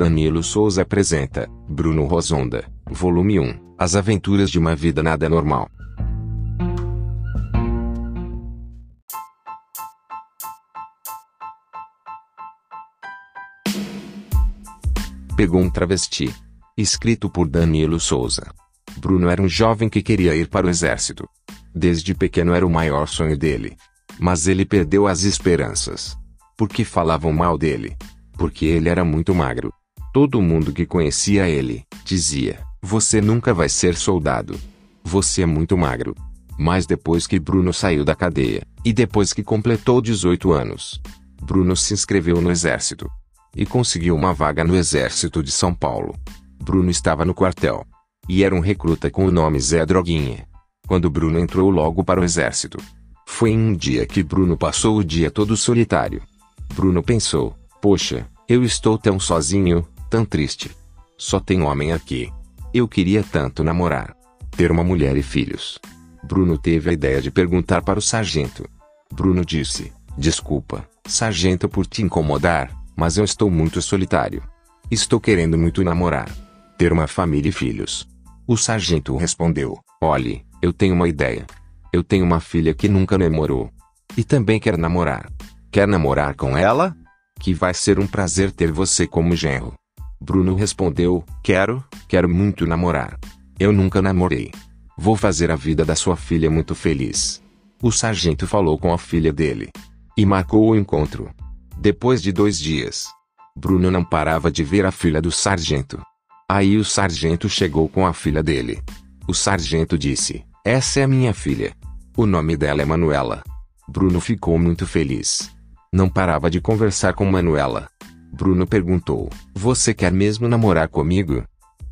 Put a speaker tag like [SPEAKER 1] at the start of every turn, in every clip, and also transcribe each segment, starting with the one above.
[SPEAKER 1] Danilo Souza apresenta Bruno Rosonda, volume 1 As aventuras de uma vida nada normal. Pegou um travesti. Escrito por Danilo Souza. Bruno era um jovem que queria ir para o exército. Desde pequeno era o maior sonho dele. Mas ele perdeu as esperanças. Porque falavam mal dele. Porque ele era muito magro. Todo mundo que conhecia ele, dizia, você nunca vai ser soldado. Você é muito magro. Mas depois que Bruno saiu da cadeia, e depois que completou 18 anos, Bruno se inscreveu no exército. E conseguiu uma vaga no exército de São Paulo. Bruno estava no quartel. E era um recruta com o nome Zé Droguinha. Quando Bruno entrou logo para o exército. Foi em um dia que Bruno passou o dia todo solitário. Bruno pensou: Poxa, eu estou tão sozinho, tão triste. Só tem homem aqui. Eu queria tanto namorar. Ter uma mulher e filhos. Bruno teve a ideia de perguntar para o sargento. Bruno disse: Desculpa, sargento, por te incomodar, mas eu estou muito solitário. Estou querendo muito namorar. Ter uma família e filhos. O sargento respondeu: Olhe, eu tenho uma ideia. Eu tenho uma filha que nunca namorou. E também quer namorar. Quer namorar com ela? Que vai ser um prazer ter você como genro. Bruno respondeu: Quero, quero muito namorar. Eu nunca namorei. Vou fazer a vida da sua filha muito feliz. O sargento falou com a filha dele. E marcou o encontro. Depois de dois dias, Bruno não parava de ver a filha do sargento. Aí o sargento chegou com a filha dele. O sargento disse: Essa é minha filha. O nome dela é Manuela. Bruno ficou muito feliz. Não parava de conversar com Manuela. Bruno perguntou: Você quer mesmo namorar comigo?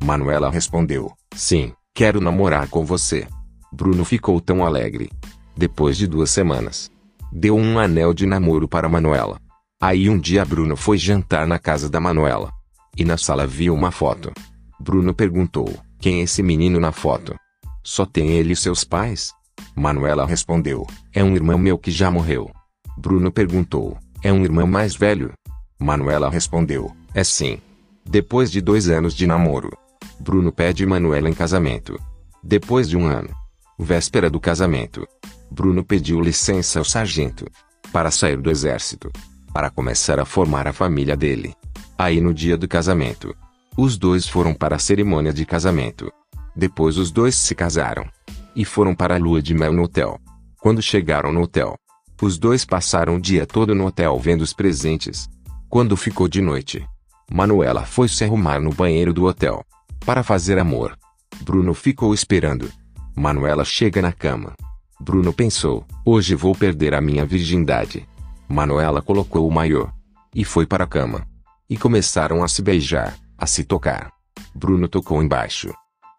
[SPEAKER 1] Manuela respondeu: Sim, quero namorar com você. Bruno ficou tão alegre. Depois de duas semanas, deu um anel de namoro para Manuela. Aí um dia Bruno foi jantar na casa da Manuela. E na sala viu uma foto. Bruno perguntou: Quem é esse menino na foto? Só tem ele e seus pais? Manuela respondeu: É um irmão meu que já morreu. Bruno perguntou: É um irmão mais velho? Manuela respondeu: É sim. Depois de dois anos de namoro, Bruno pede Manuela em casamento. Depois de um ano, véspera do casamento, Bruno pediu licença ao sargento para sair do exército, para começar a formar a família dele. Aí no dia do casamento, os dois foram para a cerimônia de casamento. Depois os dois se casaram. E foram para a lua de mel no hotel. Quando chegaram no hotel, os dois passaram o dia todo no hotel vendo os presentes. Quando ficou de noite, Manuela foi se arrumar no banheiro do hotel. Para fazer amor. Bruno ficou esperando. Manuela chega na cama. Bruno pensou: hoje vou perder a minha virgindade. Manuela colocou o maiô. E foi para a cama. E começaram a se beijar a se tocar. Bruno tocou embaixo.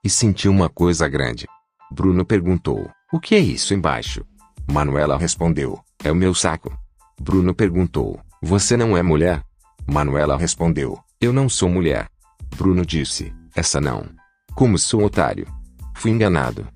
[SPEAKER 1] E sentiu uma coisa grande. Bruno perguntou: O que é isso embaixo? Manuela respondeu: É o meu saco. Bruno perguntou: Você não é mulher? Manuela respondeu: Eu não sou mulher. Bruno disse: Essa não. Como sou otário. Fui enganado.